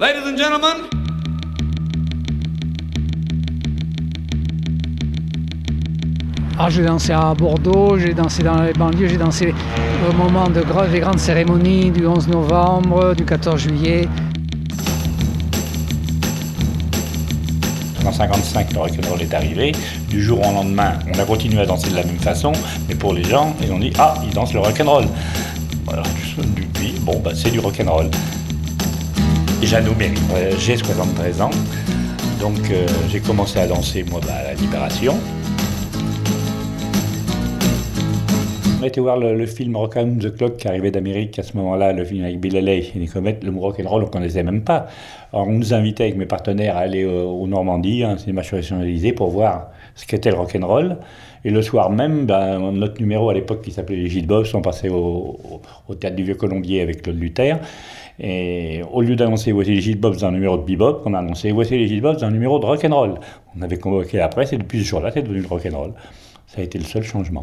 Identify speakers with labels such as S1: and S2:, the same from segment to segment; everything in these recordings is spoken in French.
S1: Ladies and gentlemen.
S2: Ah, j'ai dansé à Bordeaux, j'ai dansé dans les banlieues, j'ai dansé au moment de des grandes cérémonies du 11 novembre, du 14 juillet.
S3: En 1955, le rock'n'roll est arrivé. Du jour au lendemain, on a continué à danser de la même façon, mais pour les gens, ils ont dit Ah, ils dansent le rock'n'roll. Voilà, depuis, bon, bah, c'est du rock'n'roll. Jeannot Méry, j'ai 73 ans, donc euh, j'ai commencé à danser moi bah, la Libération. On a été voir le, film Rock on the Clock qui arrivait d'Amérique à ce moment-là, le film avec Bill Haley et les le rock and roll, on ne connaissait même pas. Alors on nous invitait avec mes partenaires à aller au, Normandie, un cinéma nationalisé, pour voir ce qu'était le rock and roll. Et le soir même, ben, notre numéro à l'époque qui s'appelait les Gilles Bob sont passés au, théâtre du Vieux Colombier avec Claude Luther. Et au lieu d'annoncer voici les Gilles Bobs dans un numéro de bebop, on a annoncé voici les Gilles Bobs dans un numéro de rock and roll. On avait convoqué la presse et depuis ce jour-là, c'est devenu le rock and roll. Ça a été le seul changement.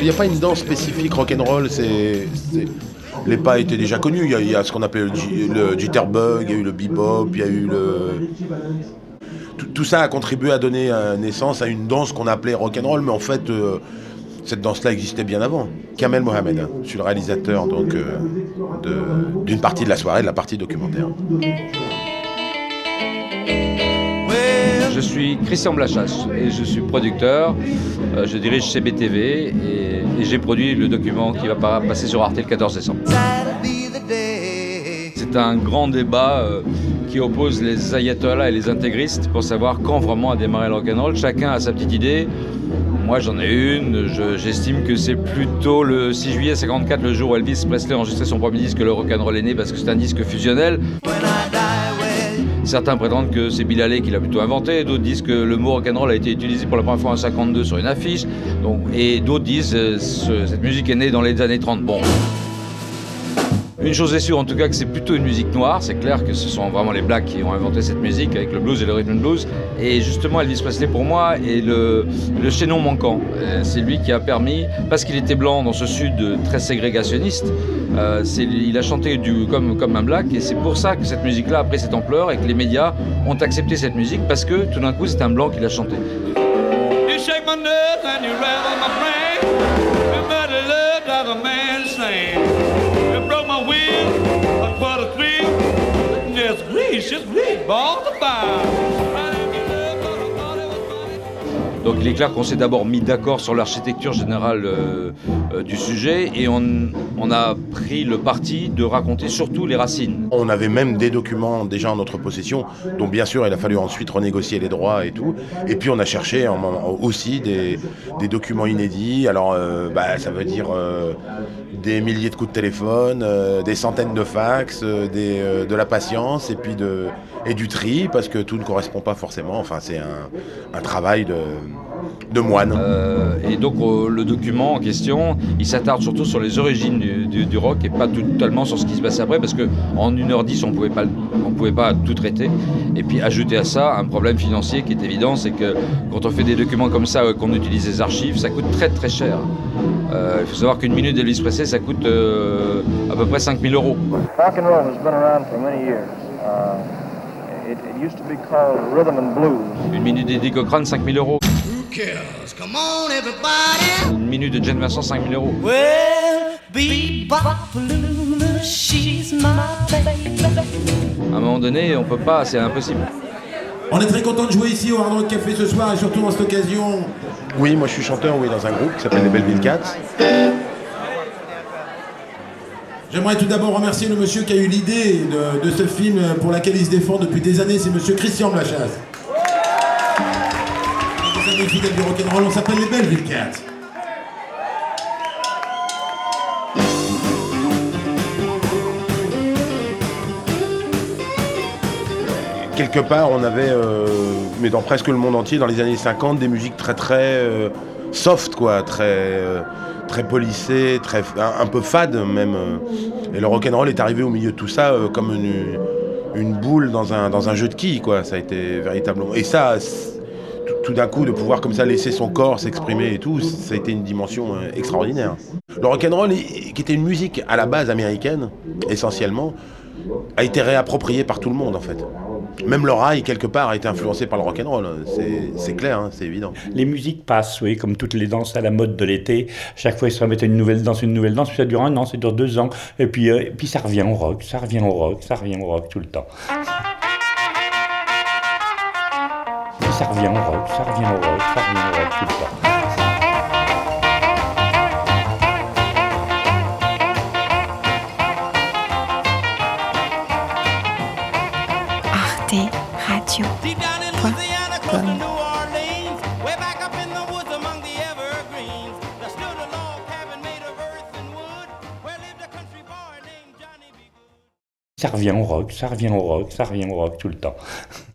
S4: Il n'y a pas une danse spécifique rock'n'roll, c'est, les pas étaient déjà connus. Il y a, ce qu'on appelle le, jitterbug, il y a eu le bebop, il y a eu le. Tout, ça a contribué à donner naissance à une danse qu'on appelait rock'n'roll, mais en fait, euh, cette danse-là existait bien avant. Kamel Mohamed, je suis le réalisateur donc euh, d'une partie de la soirée, de la partie documentaire.
S5: Je suis Christian Blachasse et je suis producteur. Euh, je dirige CBTV et, et j'ai produit le document qui va passer sur Arte le 14 décembre. C'est un grand débat euh, qui oppose les ayatollahs et les intégristes pour savoir quand vraiment a démarré le rock'n'roll. Chacun a sa petite idée. Moi j'en ai une, j'estime que c'est plutôt le 6 juillet 54, le jour où Elvis Presley a enregistré son premier disque, le rock'n'roll est né, parce que c'est un disque fusionnel. Certains prétendent que c'est Bill qui l'a plutôt inventé, d'autres disent que le mot rock'n'roll a été utilisé pour la première fois en 52 sur une affiche, et d'autres disent que euh, cette musique est née dans les années 30. Bon, une chose est sûre, en tout cas, que c'est plutôt une musique noire. C'est clair que ce sont vraiment les Blacks qui ont inventé cette musique avec le blues et le rhythm and blues. Et justement, Elvis Presley, pour moi, est le, chaînon manquant. Euh, c'est lui qui a permis, parce qu'il était blanc dans ce sud très ségrégationniste, euh, il a chanté comme, comme un black. Et c'est pour ça que cette musique-là a pris cette ampleur et que les médias ont accepté cette musique parce que tout d'un coup, c'est un blanc qui l'a chanté. Donc il est clair qu'on s'est d'abord mis d'accord sur l'architecture générale euh, euh, du sujet et on, a pris le parti de raconter surtout les racines.
S4: On avait même des documents déjà en notre possession, dont bien sûr il a fallu ensuite renégocier les droits et tout. Et puis on a cherché aussi des, documents inédits. Alors euh, bah, ça veut dire des milliers de coups de téléphone, des centaines de fax, de la patience et puis de, et du tri, parce que tout ne correspond pas forcément. Enfin, c'est un, travail de, de moine.
S5: Euh, et donc, euh, le document en question, il s'attarde surtout sur les origines du, rock et pas totalement sur ce qui se passe après, parce qu'en 1h10, on pouvait pas, on pouvait pas tout traiter. Et puis, ajouter à ça un problème financier qui est évident, c'est que quand on fait des documents comme ça, euh, qu'on utilise des archives, ça coûte très très cher. il faut savoir qu'une minute d'Elvis Presley, ça coûte à peu près 5000 euros. Une minute d'Eddie Cochrane, 5000 euros. Une minute de Jane Vincent, 5000 euros. À un moment donné, on peut pas, c'est impossible.
S6: On est très content de jouer ici au Hard Rock Café ce soir et surtout en cette occasion.
S4: Oui, moi je suis chanteur oui, dans un groupe qui s'appelle les Belleville Cats.
S6: J'aimerais tout d'abord remercier le monsieur qui a eu l'idée de, ce film pour lequel il se défend depuis des années, c'est monsieur Christian Blachasse. Des fidèles du rock'n'roll, on s'appelle les Cats.
S4: quelque part, on avait, euh, mais dans presque le monde entier, dans les années 50, des musiques très très euh, soft, quoi, très euh, très polissé, très, un, peu fade même. Et le rock'n'roll est arrivé au milieu de tout ça euh, comme une, boule dans un, jeu de quilles, quoi. Ça a véritablement. Et ça, tout d'un coup de pouvoir comme ça laisser son corps s'exprimer et tout, ça a été une dimension euh, extraordinaire. Le rock'n'roll, qui était une musique à la base américaine, essentiellement, a été réapproprié par tout le monde en fait. Même le rail, quelque part, a été influencé par le rock'n'roll. C'est clair, hein, c'est évident.
S3: Les musiques passent, oui, comme toutes les danses à la mode de l'été. Chaque fois, ils se remettent une nouvelle danse, une nouvelle danse, puis ça dure un an, ça dure deux ans. Et puis, euh, et puis ça revient au rock, ça revient au rock, ça revient au rock tout le temps. Puis ça revient au rock, ça revient au rock, ça revient au rock tout le temps.
S1: Radio.
S3: Ça revient au rock, ça revient au rock, ça revient au rock tout le temps.